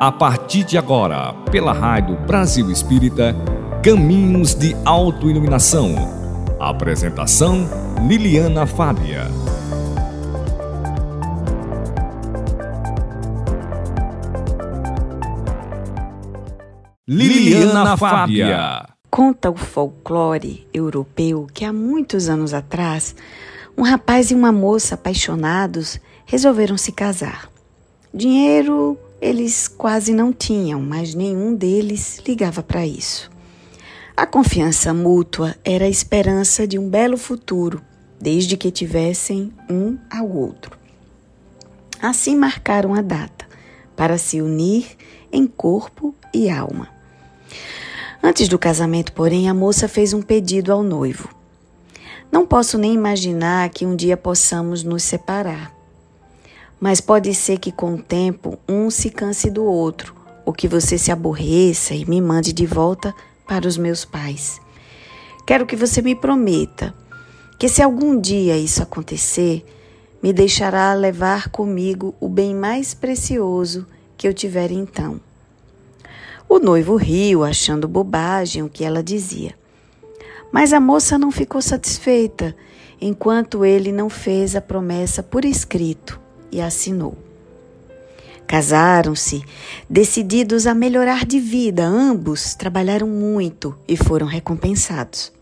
A partir de agora, pela Rádio Brasil Espírita, Caminhos de Autoiluminação. Apresentação: Liliana Fábia. Liliana Fábia. Conta o folclore europeu que há muitos anos atrás, um rapaz e uma moça apaixonados resolveram se casar. Dinheiro eles quase não tinham, mas nenhum deles ligava para isso. A confiança mútua era a esperança de um belo futuro, desde que tivessem um ao outro. Assim marcaram a data, para se unir em corpo e alma. Antes do casamento, porém, a moça fez um pedido ao noivo. Não posso nem imaginar que um dia possamos nos separar. Mas pode ser que com o tempo um se canse do outro, ou que você se aborreça e me mande de volta para os meus pais. Quero que você me prometa que, se algum dia isso acontecer, me deixará levar comigo o bem mais precioso que eu tiver então. O noivo riu, achando bobagem o que ela dizia. Mas a moça não ficou satisfeita enquanto ele não fez a promessa por escrito e assinou. Casaram-se, decididos a melhorar de vida, ambos trabalharam muito e foram recompensados.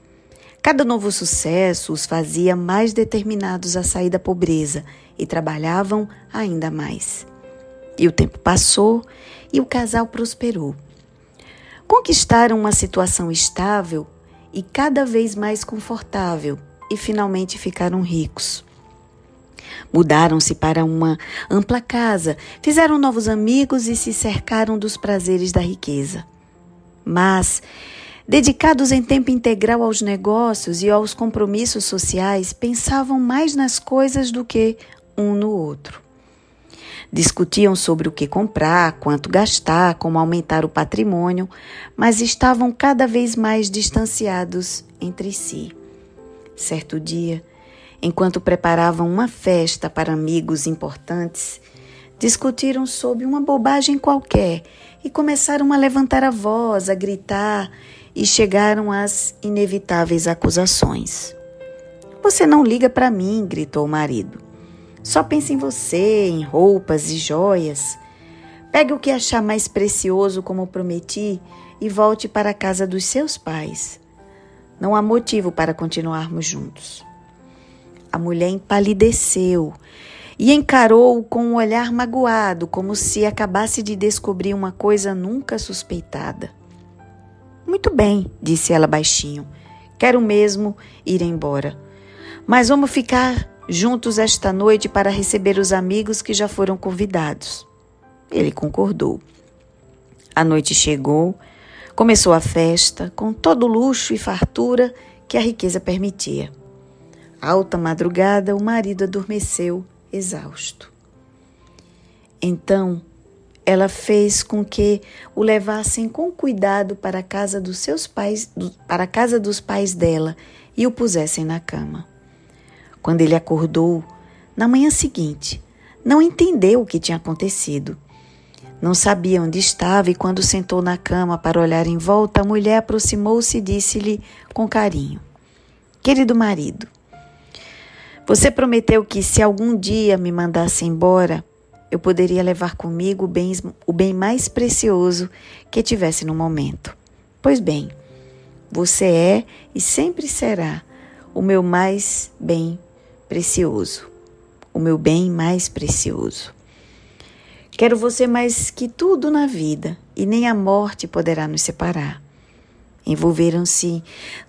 Cada novo sucesso os fazia mais determinados a sair da pobreza e trabalhavam ainda mais. E o tempo passou e o casal prosperou. Conquistaram uma situação estável e cada vez mais confortável e finalmente ficaram ricos. Mudaram-se para uma ampla casa, fizeram novos amigos e se cercaram dos prazeres da riqueza. Mas, dedicados em tempo integral aos negócios e aos compromissos sociais, pensavam mais nas coisas do que um no outro. Discutiam sobre o que comprar, quanto gastar, como aumentar o patrimônio, mas estavam cada vez mais distanciados entre si. Certo dia, enquanto preparavam uma festa para amigos importantes, discutiram sobre uma bobagem qualquer e começaram a levantar a voz, a gritar e chegaram às inevitáveis acusações. Você não liga para mim, gritou o marido. Só pensa em você, em roupas e joias. Pegue o que achar mais precioso, como prometi, e volte para a casa dos seus pais. Não há motivo para continuarmos juntos. A mulher empalideceu e encarou-o com um olhar magoado, como se acabasse de descobrir uma coisa nunca suspeitada. Muito bem, disse ela baixinho. Quero mesmo ir embora. Mas vamos ficar juntos esta noite para receber os amigos que já foram convidados. Ele concordou. A noite chegou, começou a festa, com todo o luxo e fartura que a riqueza permitia. Alta madrugada, o marido adormeceu, exausto. Então, ela fez com que o levassem com cuidado para a casa dos seus pais, para a casa dos pais dela e o pusessem na cama. Quando ele acordou, na manhã seguinte, não entendeu o que tinha acontecido. Não sabia onde estava e quando sentou na cama para olhar em volta, a mulher aproximou-se e disse-lhe com carinho: Querido marido, você prometeu que se algum dia me mandasse embora, eu poderia levar comigo o bem, o bem mais precioso que tivesse no momento. Pois bem, você é e sempre será o meu mais bem precioso, o meu bem mais precioso. Quero você mais que tudo na vida, e nem a morte poderá nos separar. Envolveram-se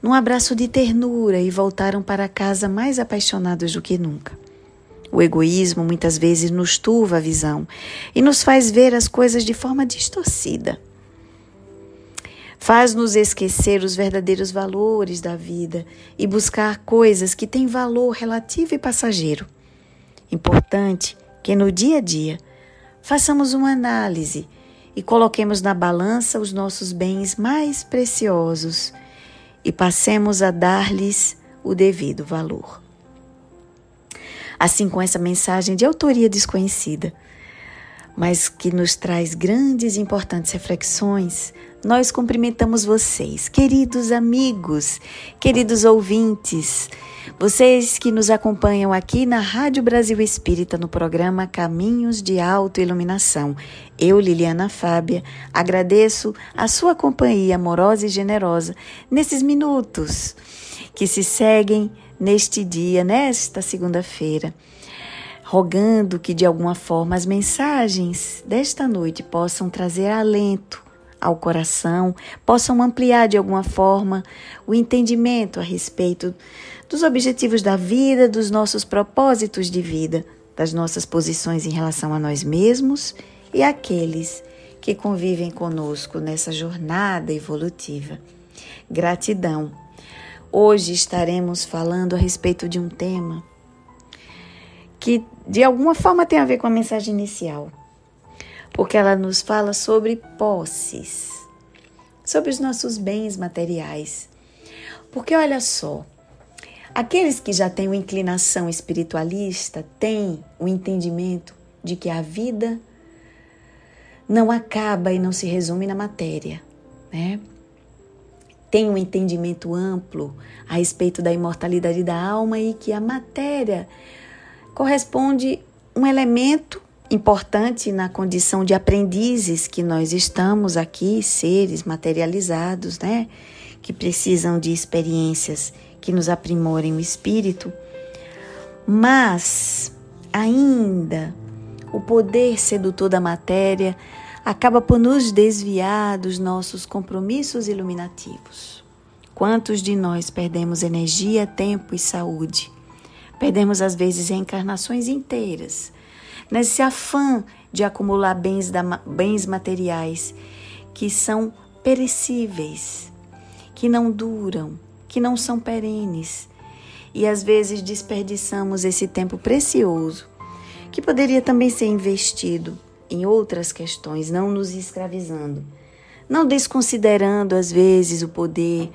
num abraço de ternura e voltaram para casa mais apaixonados do que nunca. O egoísmo muitas vezes nos turva a visão e nos faz ver as coisas de forma distorcida. Faz-nos esquecer os verdadeiros valores da vida e buscar coisas que têm valor relativo e passageiro. Importante que no dia a dia façamos uma análise e coloquemos na balança os nossos bens mais preciosos e passemos a dar-lhes o devido valor. Assim, com essa mensagem de autoria desconhecida, mas que nos traz grandes e importantes reflexões, nós cumprimentamos vocês, queridos amigos, queridos ouvintes, vocês que nos acompanham aqui na Rádio Brasil Espírita no programa Caminhos de Autoiluminação. Eu, Liliana Fábia, agradeço a sua companhia amorosa e generosa nesses minutos que se seguem neste dia, nesta segunda-feira rogando que de alguma forma as mensagens desta noite possam trazer alento ao coração, possam ampliar de alguma forma o entendimento a respeito dos objetivos da vida, dos nossos propósitos de vida, das nossas posições em relação a nós mesmos e aqueles que convivem conosco nessa jornada evolutiva. Gratidão. Hoje estaremos falando a respeito de um tema que de alguma forma tem a ver com a mensagem inicial, porque ela nos fala sobre posses, sobre os nossos bens materiais. Porque olha só, aqueles que já têm uma inclinação espiritualista têm o entendimento de que a vida não acaba e não se resume na matéria, né? Tem um entendimento amplo a respeito da imortalidade da alma e que a matéria corresponde um elemento importante na condição de aprendizes que nós estamos aqui, seres materializados, né? Que precisam de experiências que nos aprimorem o espírito. Mas ainda o poder sedutor da matéria acaba por nos desviar dos nossos compromissos iluminativos. Quantos de nós perdemos energia, tempo e saúde Perdemos, às vezes, reencarnações inteiras, nesse afã de acumular bens, da, bens materiais que são perecíveis, que não duram, que não são perenes. E às vezes desperdiçamos esse tempo precioso, que poderia também ser investido em outras questões, não nos escravizando, não desconsiderando às vezes o poder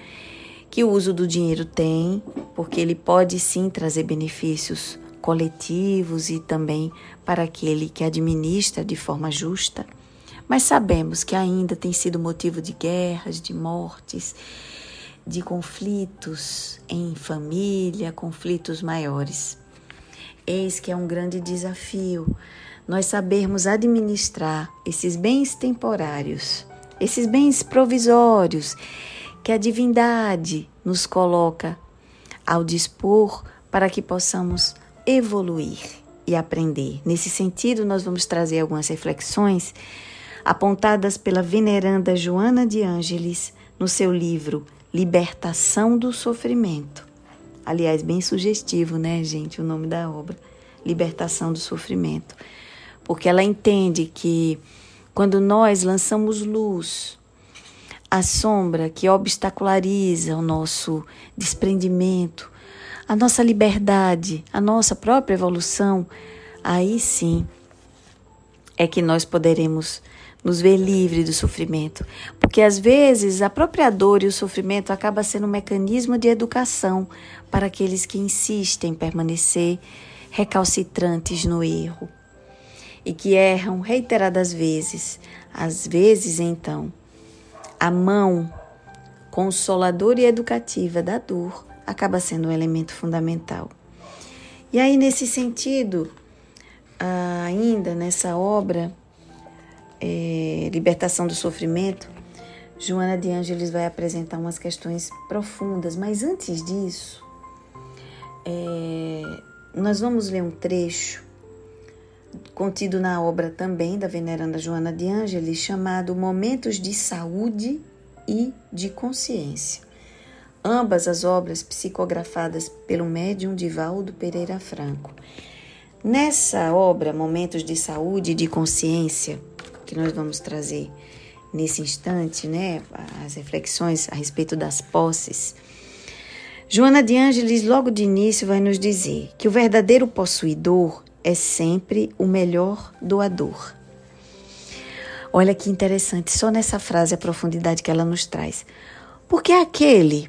que o uso do dinheiro tem, porque ele pode sim trazer benefícios coletivos e também para aquele que administra de forma justa. Mas sabemos que ainda tem sido motivo de guerras, de mortes, de conflitos em família, conflitos maiores. Eis que é um grande desafio nós sabermos administrar esses bens temporários, esses bens provisórios que a divindade nos coloca ao dispor para que possamos evoluir e aprender. Nesse sentido, nós vamos trazer algumas reflexões apontadas pela veneranda Joana de Ângeles no seu livro Libertação do Sofrimento. Aliás, bem sugestivo, né, gente, o nome da obra, Libertação do Sofrimento. Porque ela entende que quando nós lançamos luz a sombra que obstaculariza o nosso desprendimento, a nossa liberdade, a nossa própria evolução, aí sim é que nós poderemos nos ver livre do sofrimento, porque às vezes a própria dor e o sofrimento acaba sendo um mecanismo de educação para aqueles que insistem em permanecer recalcitrantes no erro e que erram reiteradas vezes. Às vezes, então, a mão consoladora e educativa da dor acaba sendo um elemento fundamental. E aí, nesse sentido, ainda nessa obra, é, Libertação do Sofrimento, Joana de Ângeles vai apresentar umas questões profundas, mas antes disso, é, nós vamos ler um trecho contido na obra também da veneranda Joana de Ângeles, chamado Momentos de Saúde e de Consciência. Ambas as obras psicografadas pelo médium Divaldo Pereira Franco. Nessa obra, Momentos de Saúde e de Consciência, que nós vamos trazer nesse instante, né, as reflexões a respeito das posses, Joana de Ângeles, logo de início, vai nos dizer que o verdadeiro possuidor é sempre o melhor doador. Olha que interessante, só nessa frase a profundidade que ela nos traz. Porque aquele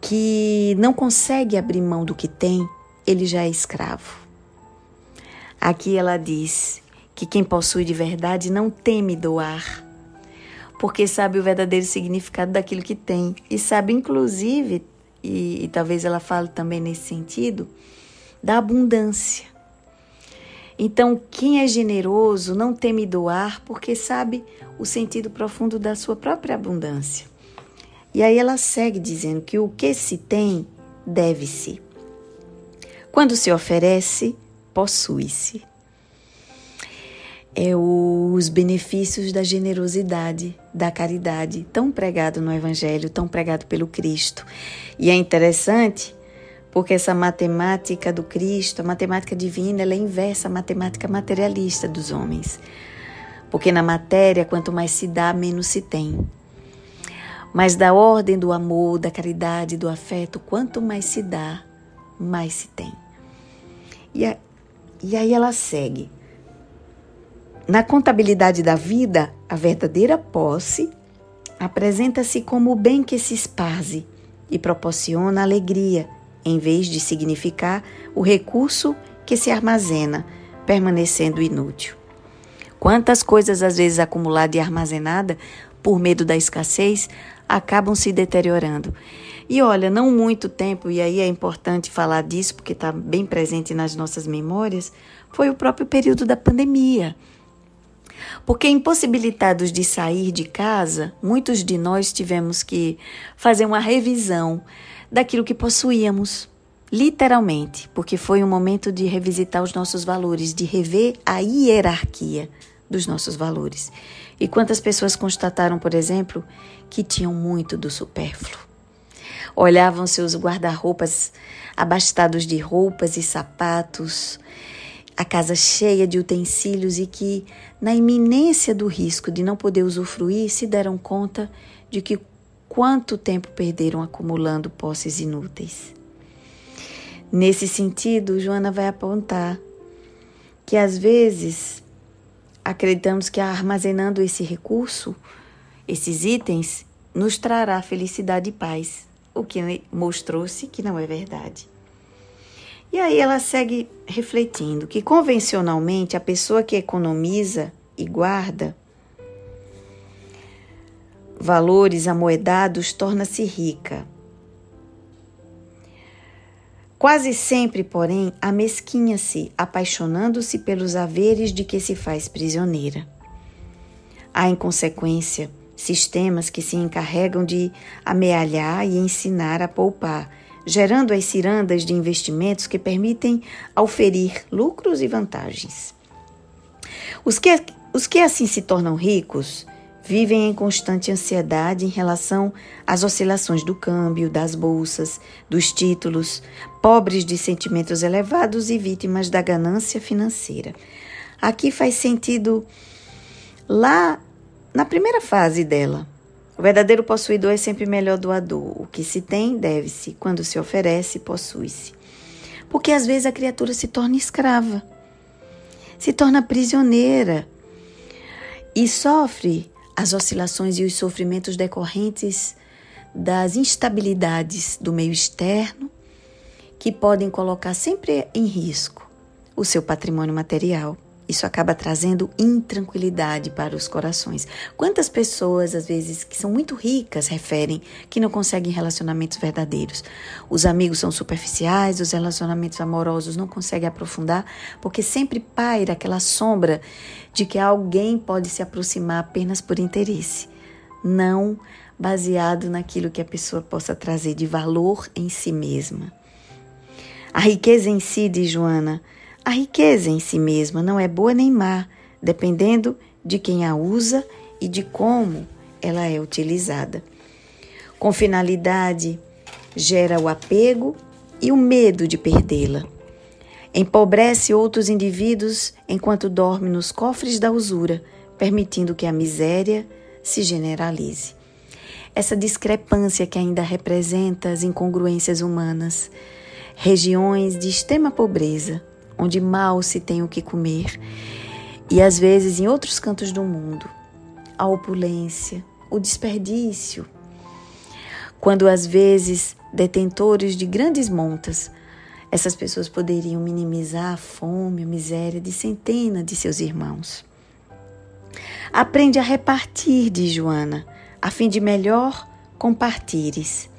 que não consegue abrir mão do que tem, ele já é escravo. Aqui ela diz que quem possui de verdade não teme doar, porque sabe o verdadeiro significado daquilo que tem e sabe, inclusive, e, e talvez ela fale também nesse sentido, da abundância. Então, quem é generoso não teme doar porque sabe o sentido profundo da sua própria abundância. E aí ela segue dizendo que o que se tem deve-se. Quando se oferece, possui-se. É os benefícios da generosidade, da caridade, tão pregado no Evangelho, tão pregado pelo Cristo. E é interessante porque essa matemática do Cristo, a matemática divina, ela é inversa à matemática materialista dos homens. Porque na matéria, quanto mais se dá, menos se tem. Mas da ordem do amor, da caridade, do afeto, quanto mais se dá, mais se tem. E, a, e aí ela segue. Na contabilidade da vida, a verdadeira posse apresenta-se como o bem que se esparze e proporciona alegria, em vez de significar o recurso que se armazena, permanecendo inútil. Quantas coisas às vezes acumuladas e armazenadas por medo da escassez acabam se deteriorando. E olha, não muito tempo, e aí é importante falar disso porque está bem presente nas nossas memórias, foi o próprio período da pandemia. Porque impossibilitados de sair de casa, muitos de nós tivemos que fazer uma revisão daquilo que possuíamos, literalmente, porque foi um momento de revisitar os nossos valores, de rever a hierarquia dos nossos valores. E quantas pessoas constataram, por exemplo, que tinham muito do supérfluo? Olhavam seus guarda-roupas abastados de roupas e sapatos, a casa cheia de utensílios e que, na iminência do risco de não poder usufruir, se deram conta de que quanto tempo perderam acumulando posses inúteis. Nesse sentido, Joana vai apontar que às vezes acreditamos que armazenando esse recurso, esses itens, nos trará felicidade e paz, o que mostrou-se que não é verdade. E aí ela segue refletindo que convencionalmente a pessoa que economiza e guarda valores amoedados torna-se rica. Quase sempre, porém, amesquinha-se, apaixonando-se pelos haveres de que se faz prisioneira. Há, em consequência, sistemas que se encarregam de amealhar e ensinar a poupar, gerando as cirandas de investimentos que permitem auferir lucros e vantagens. Os que, os que assim se tornam ricos vivem em constante ansiedade em relação às oscilações do câmbio, das bolsas, dos títulos, pobres de sentimentos elevados e vítimas da ganância financeira. Aqui faz sentido lá na primeira fase dela. O verdadeiro possuidor é sempre melhor doador. O que se tem, deve-se. Quando se oferece, possui-se. Porque às vezes a criatura se torna escrava, se torna prisioneira e sofre as oscilações e os sofrimentos decorrentes das instabilidades do meio externo, que podem colocar sempre em risco o seu patrimônio material. Isso acaba trazendo intranquilidade para os corações. Quantas pessoas, às vezes, que são muito ricas, referem que não conseguem relacionamentos verdadeiros? Os amigos são superficiais, os relacionamentos amorosos não conseguem aprofundar, porque sempre paira aquela sombra de que alguém pode se aproximar apenas por interesse, não baseado naquilo que a pessoa possa trazer de valor em si mesma. A riqueza em si, diz Joana, a riqueza em si mesma não é boa nem má, dependendo de quem a usa e de como ela é utilizada. Com finalidade, gera o apego e o medo de perdê-la. Empobrece outros indivíduos enquanto dorme nos cofres da usura, permitindo que a miséria se generalize. Essa discrepância que ainda representa as incongruências humanas, regiões de extrema pobreza, onde mal se tem o que comer, e às vezes em outros cantos do mundo, a opulência, o desperdício. Quando às vezes detentores de grandes montas essas pessoas poderiam minimizar a fome, a miséria de centenas de seus irmãos. Aprende a repartir, diz Joana, a fim de melhor compartires.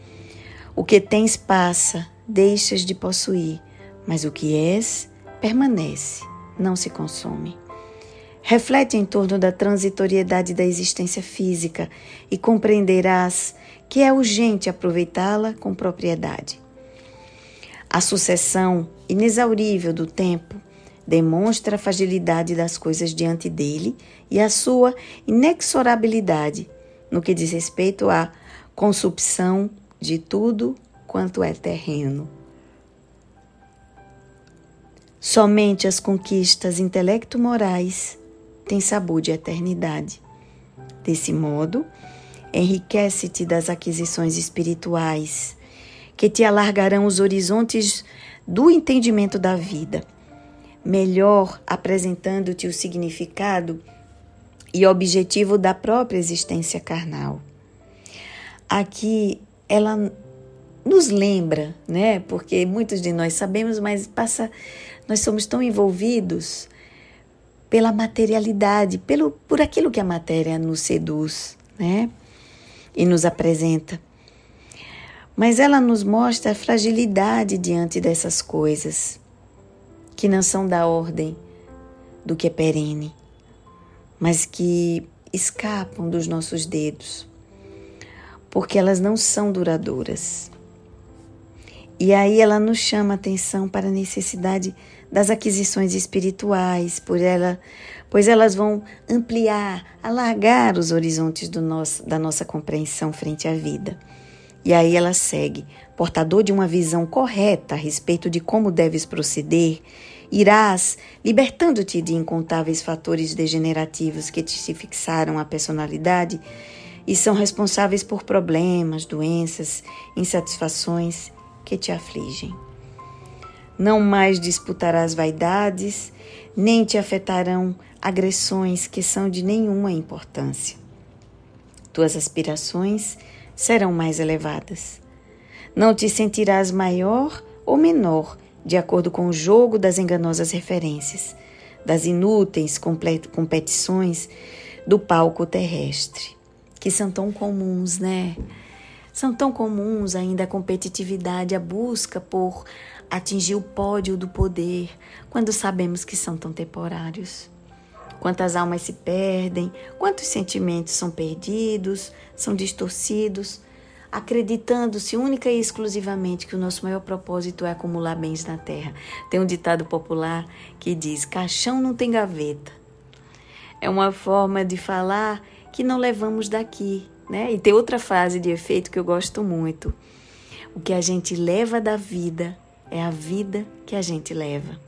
O que tens passa, deixas de possuir, mas o que és permanece, não se consome. Reflete em torno da transitoriedade da existência física e compreenderás que é urgente aproveitá-la com propriedade. A sucessão inexaurível do tempo demonstra a fragilidade das coisas diante dele e a sua inexorabilidade no que diz respeito à consupção de tudo quanto é terreno. Somente as conquistas intelecto-morais têm sabor de eternidade. Desse modo, enriquece-te das aquisições espirituais que te alargarão os horizontes do entendimento da vida, melhor apresentando-te o significado e objetivo da própria existência carnal. Aqui ela nos lembra, né? Porque muitos de nós sabemos, mas passa nós somos tão envolvidos pela materialidade, pelo por aquilo que a matéria nos seduz, né? E nos apresenta mas ela nos mostra a fragilidade diante dessas coisas, que não são da ordem do que é perene, mas que escapam dos nossos dedos, porque elas não são duradouras. E aí ela nos chama a atenção para a necessidade das aquisições espirituais, por ela, pois elas vão ampliar, alargar os horizontes nosso, da nossa compreensão frente à vida. E aí ela segue: portador de uma visão correta a respeito de como deves proceder, irás libertando-te de incontáveis fatores degenerativos que te se fixaram à personalidade e são responsáveis por problemas, doenças, insatisfações que te afligem. Não mais disputarás vaidades, nem te afetarão agressões que são de nenhuma importância. Tuas aspirações serão mais elevadas. Não te sentirás maior ou menor de acordo com o jogo das enganosas referências, das inúteis competições do palco terrestre, que são tão comuns, né? São tão comuns ainda a competitividade, a busca por atingir o pódio do poder, quando sabemos que são tão temporários. Quantas almas se perdem, quantos sentimentos são perdidos, são distorcidos, acreditando-se única e exclusivamente que o nosso maior propósito é acumular bens na terra. Tem um ditado popular que diz: caixão não tem gaveta. É uma forma de falar que não levamos daqui, né? E tem outra frase de efeito que eu gosto muito. O que a gente leva da vida é a vida que a gente leva.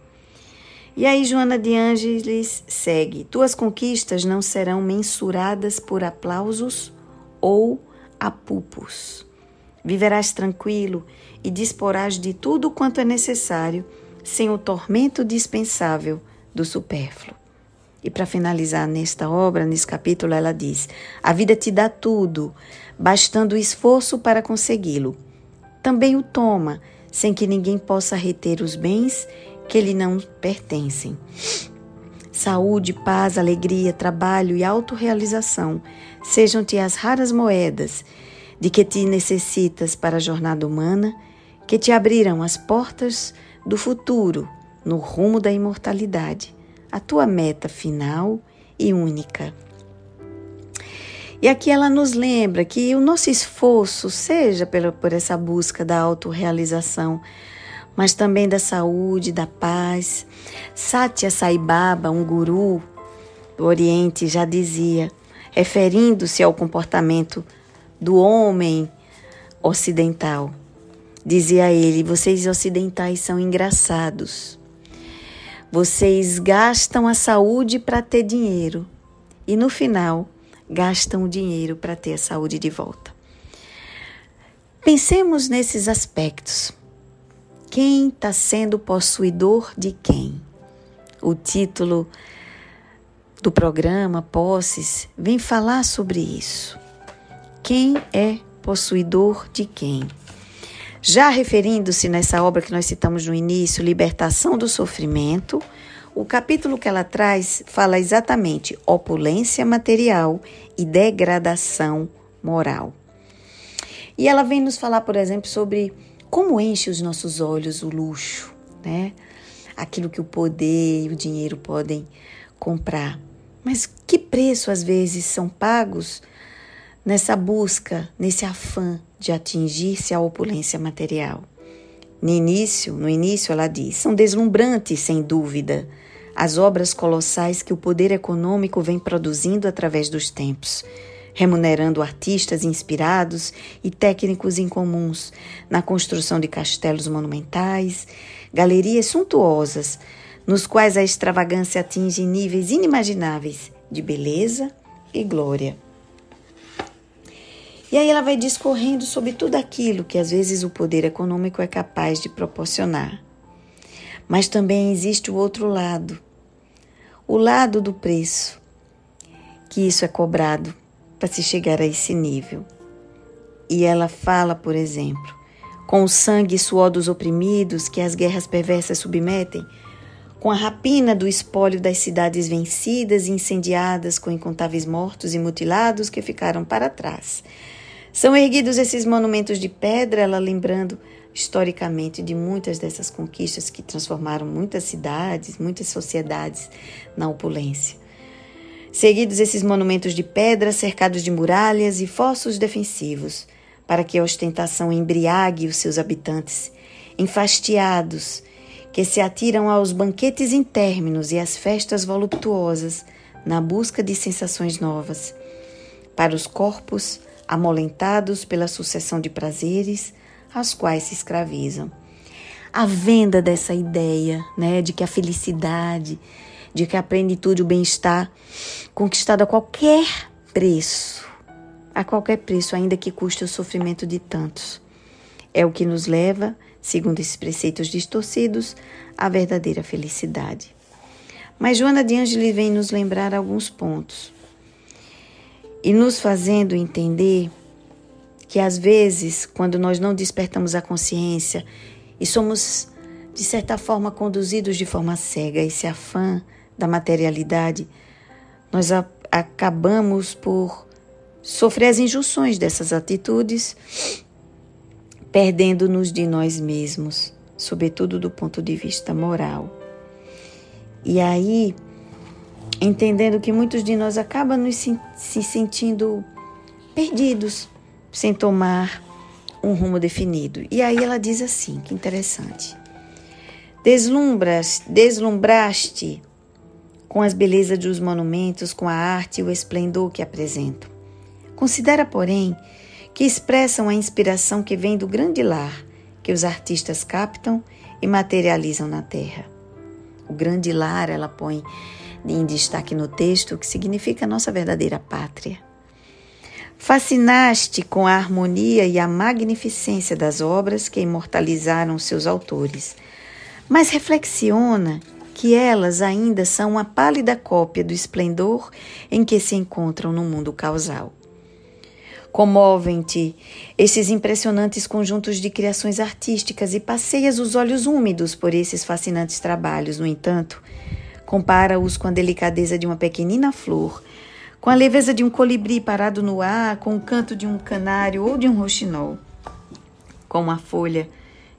E aí Joana de Ângeles segue: Tuas conquistas não serão mensuradas por aplausos ou apupos. Viverás tranquilo e disporás de tudo quanto é necessário, sem o tormento dispensável do supérfluo. E para finalizar nesta obra, nesse capítulo, ela diz: A vida te dá tudo, bastando o esforço para consegui-lo. Também o toma, sem que ninguém possa reter os bens que lhe não pertencem. Saúde, paz, alegria, trabalho e autorrealização sejam-te as raras moedas de que te necessitas para a jornada humana, que te abrirão as portas do futuro no rumo da imortalidade, a tua meta final e única. E aqui ela nos lembra que o nosso esforço, seja por essa busca da autorrealização, mas também da saúde, da paz. Satya Sai Baba, um guru do Oriente, já dizia, referindo-se ao comportamento do homem ocidental. Dizia ele: vocês ocidentais são engraçados. Vocês gastam a saúde para ter dinheiro e no final gastam o dinheiro para ter a saúde de volta. Pensemos nesses aspectos. Quem está sendo possuidor de quem? O título do programa Posses vem falar sobre isso. Quem é possuidor de quem? Já referindo-se nessa obra que nós citamos no início, Libertação do Sofrimento, o capítulo que ela traz fala exatamente opulência material e degradação moral. E ela vem nos falar, por exemplo, sobre como enche os nossos olhos o luxo, né? Aquilo que o poder e o dinheiro podem comprar. Mas que preço às vezes são pagos nessa busca, nesse afã de atingir-se a opulência material. No início, no início ela diz, são deslumbrantes, sem dúvida, as obras colossais que o poder econômico vem produzindo através dos tempos, remunerando artistas inspirados e técnicos incomuns na construção de castelos monumentais, galerias suntuosas, nos quais a extravagância atinge níveis inimagináveis de beleza e glória. E aí ela vai discorrendo sobre tudo aquilo que às vezes o poder econômico é capaz de proporcionar. Mas também existe o outro lado, o lado do preço, que isso é cobrado para se chegar a esse nível. E ela fala, por exemplo, com o sangue e suor dos oprimidos que as guerras perversas submetem, com a rapina do espólio das cidades vencidas e incendiadas, com incontáveis mortos e mutilados que ficaram para trás são erguidos esses monumentos de pedra, ela lembrando historicamente de muitas dessas conquistas que transformaram muitas cidades, muitas sociedades na opulência. Seguidos esses monumentos de pedra cercados de muralhas e fossos defensivos, para que a ostentação embriague os seus habitantes, enfastiados, que se atiram aos banquetes intérminos e às festas voluptuosas, na busca de sensações novas. Para os corpos, amolentados pela sucessão de prazeres aos quais se escravizam. A venda dessa ideia, né, de que a felicidade, de que a plenitude, o bem-estar conquistado a qualquer preço, a qualquer preço, ainda que custe o sofrimento de tantos, é o que nos leva, segundo esses preceitos distorcidos, à verdadeira felicidade. Mas Joana de Ângeles vem nos lembrar alguns pontos e nos fazendo entender que às vezes, quando nós não despertamos a consciência e somos de certa forma conduzidos de forma cega, esse afã da materialidade, nós a, acabamos por sofrer as injunções dessas atitudes, perdendo-nos de nós mesmos, sobretudo do ponto de vista moral. E aí, entendendo que muitos de nós acabam nos se, se sentindo perdidos, sem tomar um rumo definido. E aí ela diz assim, que interessante. Deslumbras, deslumbraste com as belezas dos monumentos, com a arte e o esplendor que apresentam. Considera, porém, que expressam a inspiração que vem do grande lar que os artistas captam e materializam na terra. O grande lar, ela põe em destaque no texto, que significa nossa verdadeira pátria. Fascinaste com a harmonia e a magnificência das obras que imortalizaram seus autores, mas reflexiona que elas ainda são uma pálida cópia do esplendor em que se encontram no mundo causal. Comovem-te esses impressionantes conjuntos de criações artísticas e passeias os olhos úmidos por esses fascinantes trabalhos. No entanto, Compara-os com a delicadeza de uma pequenina flor, com a leveza de um colibri parado no ar, com o canto de um canário ou de um roxinol, com uma folha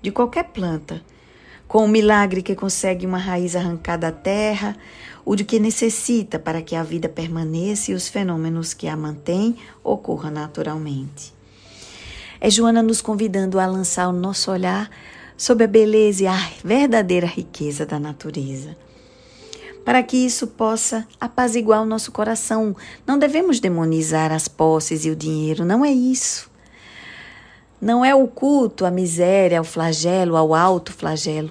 de qualquer planta, com o milagre que consegue uma raiz arrancada da terra, o de que necessita para que a vida permaneça e os fenômenos que a mantêm ocorram naturalmente. É Joana nos convidando a lançar o nosso olhar sobre a beleza e a verdadeira riqueza da natureza para que isso possa apaziguar o nosso coração. Não devemos demonizar as posses e o dinheiro, não é isso. Não é o culto à miséria, ao flagelo, ao alto flagelo,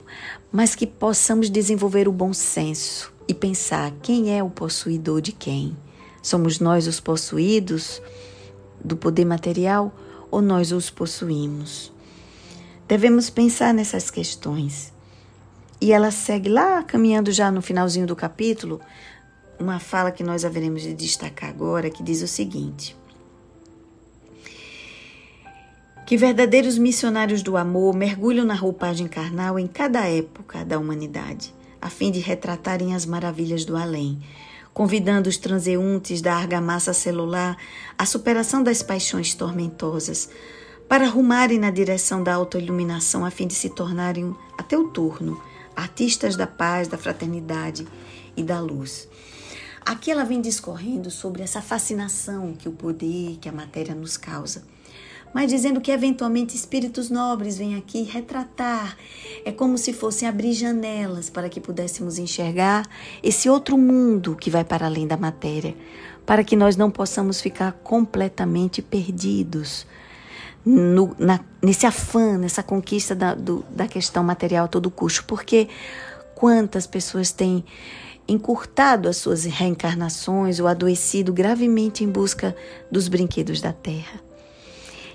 mas que possamos desenvolver o bom senso e pensar quem é o possuidor de quem. Somos nós os possuídos do poder material ou nós os possuímos? Devemos pensar nessas questões e ela segue lá, caminhando já no finalzinho do capítulo, uma fala que nós haveremos de destacar agora, que diz o seguinte: que verdadeiros missionários do amor mergulham na roupagem carnal em cada época da humanidade, a fim de retratarem as maravilhas do além, convidando os transeuntes da argamassa celular à superação das paixões tormentosas, para arrumarem na direção da autoiluminação a fim de se tornarem, até o turno, artistas da paz, da fraternidade e da luz. Aqui ela vem discorrendo sobre essa fascinação que o poder, que a matéria nos causa mas dizendo que eventualmente espíritos nobres vêm aqui retratar. É como se fossem abrir janelas para que pudéssemos enxergar esse outro mundo que vai para além da matéria, para que nós não possamos ficar completamente perdidos no, na, nesse afã, nessa conquista da, do, da questão material a todo custo. Porque quantas pessoas têm encurtado as suas reencarnações ou adoecido gravemente em busca dos brinquedos da terra?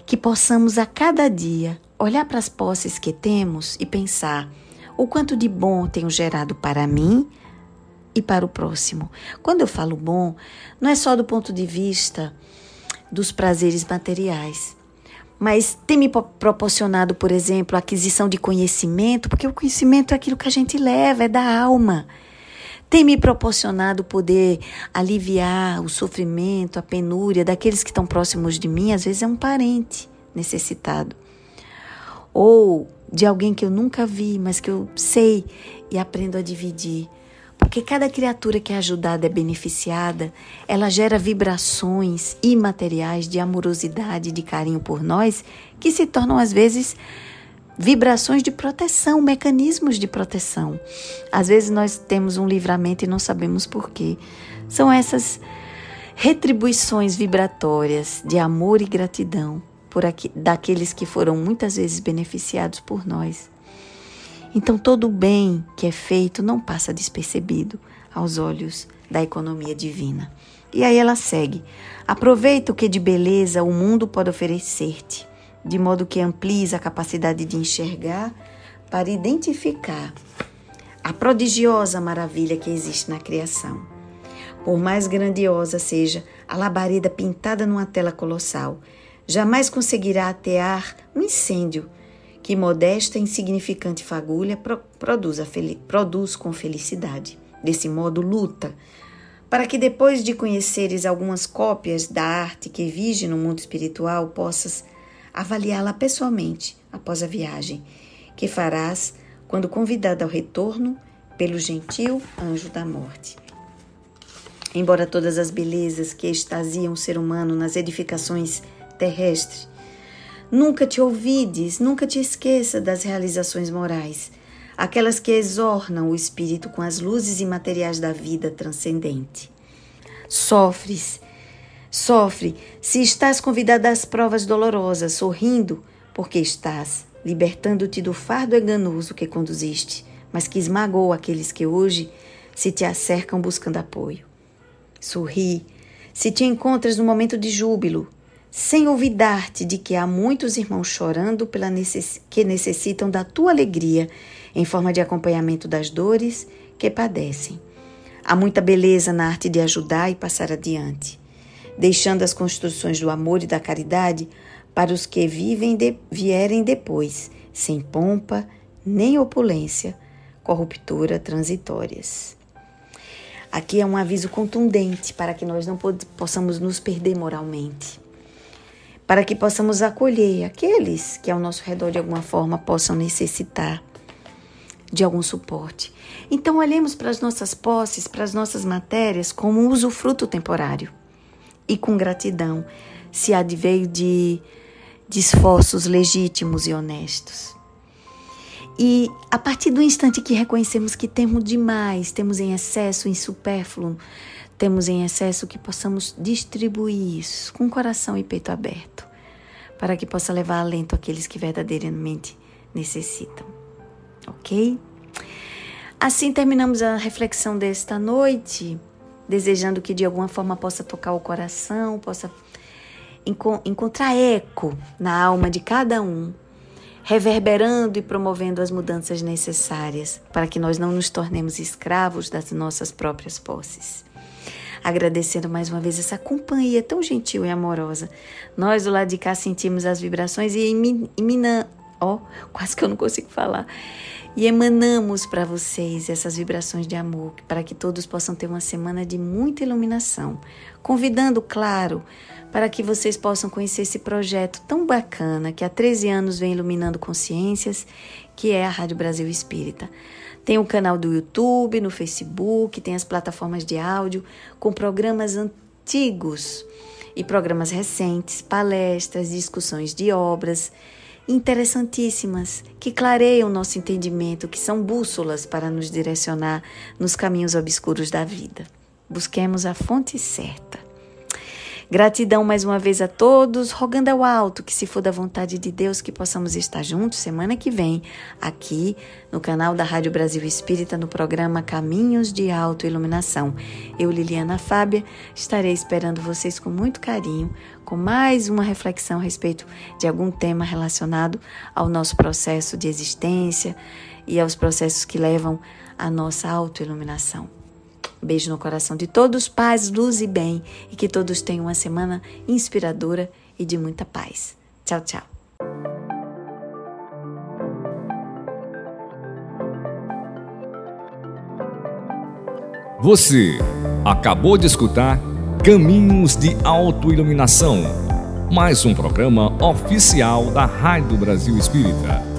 que possamos a cada dia olhar para as posses que temos e pensar o quanto de bom tenho gerado para mim e para o próximo. Quando eu falo bom, não é só do ponto de vista dos prazeres materiais, mas tem me proporcionado, por exemplo, a aquisição de conhecimento, porque o conhecimento é aquilo que a gente leva, é da alma tem me proporcionado poder aliviar o sofrimento, a penúria daqueles que estão próximos de mim, às vezes é um parente necessitado. Ou de alguém que eu nunca vi, mas que eu sei e aprendo a dividir. Porque cada criatura que é ajudada é beneficiada, ela gera vibrações imateriais de amorosidade, de carinho por nós, que se tornam às vezes vibrações de proteção, mecanismos de proteção. Às vezes nós temos um livramento e não sabemos por quê. São essas retribuições vibratórias de amor e gratidão por aqui, daqueles que foram muitas vezes beneficiados por nós. Então todo o bem que é feito não passa despercebido aos olhos da economia divina. E aí ela segue: aproveita o que de beleza o mundo pode oferecer-te de modo que amplies a capacidade de enxergar para identificar a prodigiosa maravilha que existe na criação. Por mais grandiosa seja a labareda pintada numa tela colossal, jamais conseguirá atear um incêndio que modesta e insignificante fagulha produz, produz com felicidade. Desse modo, luta para que depois de conheceres algumas cópias da arte que vige no mundo espiritual, possas avaliá-la pessoalmente após a viagem, que farás quando convidada ao retorno pelo gentil anjo da morte. Embora todas as belezas que extasiam o ser humano nas edificações terrestres, nunca te ouvides, nunca te esqueça das realizações morais, aquelas que exornam o espírito com as luzes imateriais da vida transcendente. Sofres Sofre se estás convidada às provas dolorosas, sorrindo, porque estás libertando-te do fardo enganoso que conduziste, mas que esmagou aqueles que hoje se te acercam buscando apoio. Sorri se te encontras no momento de júbilo, sem olvidar-te de que há muitos irmãos chorando pela necess... que necessitam da tua alegria em forma de acompanhamento das dores que padecem. Há muita beleza na arte de ajudar e passar adiante deixando as construções do amor e da caridade para os que vivem de, vierem depois, sem pompa nem opulência, corruptura transitórias. Aqui é um aviso contundente para que nós não possamos nos perder moralmente, para que possamos acolher aqueles que ao nosso redor de alguma forma possam necessitar de algum suporte. Então, olhemos para as nossas posses, para as nossas matérias como um usufruto temporário e com gratidão se adveio de, de esforços legítimos e honestos. E a partir do instante que reconhecemos que temos demais, temos em excesso, em supérfluo, temos em excesso, que possamos distribuir isso com coração e peito aberto, para que possa levar alento àqueles que verdadeiramente necessitam. Ok? Assim terminamos a reflexão desta noite desejando que de alguma forma possa tocar o coração, possa enco encontrar eco na alma de cada um, reverberando e promovendo as mudanças necessárias para que nós não nos tornemos escravos das nossas próprias posses. Agradecendo mais uma vez essa companhia tão gentil e amorosa. Nós do lado de cá sentimos as vibrações e eminamos, ó, oh, quase que eu não consigo falar. E emanamos para vocês essas vibrações de amor, para que todos possam ter uma semana de muita iluminação. Convidando, claro, para que vocês possam conhecer esse projeto tão bacana que há 13 anos vem iluminando consciências, que é a Rádio Brasil Espírita. Tem o canal do YouTube, no Facebook, tem as plataformas de áudio com programas antigos e programas recentes, palestras, discussões de obras interessantíssimas que clareiam nosso entendimento, que são bússolas para nos direcionar nos caminhos obscuros da vida. Busquemos a fonte certa. Gratidão mais uma vez a todos, rogando ao alto que, se for da vontade de Deus, que possamos estar juntos semana que vem, aqui no canal da Rádio Brasil Espírita, no programa Caminhos de Autoiluminação. Eu, Liliana Fábia, estarei esperando vocês com muito carinho, com mais uma reflexão a respeito de algum tema relacionado ao nosso processo de existência e aos processos que levam à nossa autoiluminação. Beijo no coração de todos, paz, luz e bem, e que todos tenham uma semana inspiradora e de muita paz. Tchau, tchau. Você acabou de escutar Caminhos de Autoiluminação, mais um programa oficial da Rádio Brasil Espírita.